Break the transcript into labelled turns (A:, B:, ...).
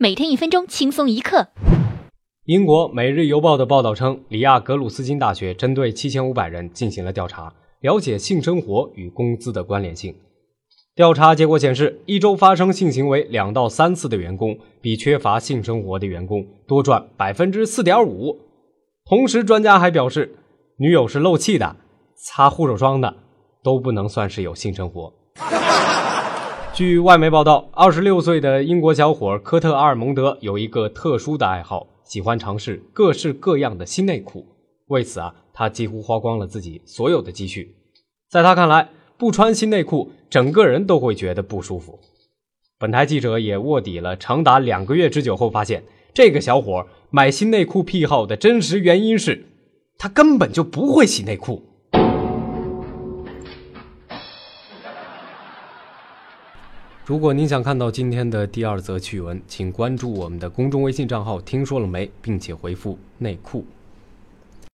A: 每天一分钟，轻松一刻。
B: 英国《每日邮报》的报道称，里亚格鲁斯金大学针对七千五百人进行了调查，了解性生活与工资的关联性。调查结果显示，一周发生性行为两到三次的员工，比缺乏性生活的员工多赚百分之四点五。同时，专家还表示，女友是漏气的、擦护手霜的，都不能算是有性生活。据外媒报道，二十六岁的英国小伙科特·阿尔蒙德有一个特殊的爱好。喜欢尝试各式各样的新内裤，为此啊，他几乎花光了自己所有的积蓄。在他看来，不穿新内裤，整个人都会觉得不舒服。本台记者也卧底了长达两个月之久后，发现这个小伙买新内裤癖好的真实原因是，他根本就不会洗内裤。如果您想看到今天的第二则趣闻，请关注我们的公众微信账号“听说了没”，并且回复“内裤”。